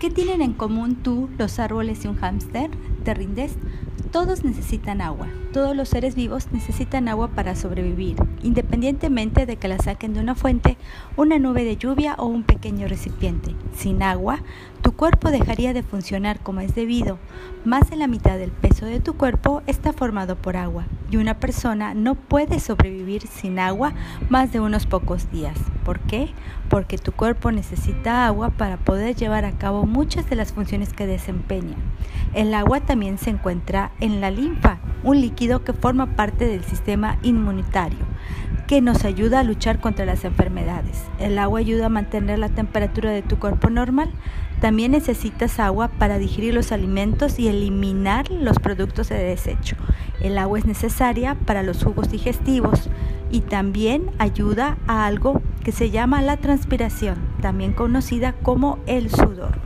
¿Qué tienen en común tú, los árboles y un hámster? ¿Te rindes? Todos necesitan agua. Todos los seres vivos necesitan agua para sobrevivir, independientemente de que la saquen de una fuente, una nube de lluvia o un pequeño recipiente. Sin agua, tu cuerpo dejaría de funcionar como es debido. Más de la mitad del peso de tu cuerpo está formado por agua y una persona no puede sobrevivir sin agua más de unos pocos días. ¿Por qué? Porque tu cuerpo necesita agua para poder llevar a cabo muchas de las funciones que desempeña. El agua también se encuentra en la linfa, un líquido que forma parte del sistema inmunitario, que nos ayuda a luchar contra las enfermedades. El agua ayuda a mantener la temperatura de tu cuerpo normal. También necesitas agua para digerir los alimentos y eliminar los productos de desecho. El agua es necesaria para los jugos digestivos y también ayuda a algo que se llama la transpiración, también conocida como el sudor.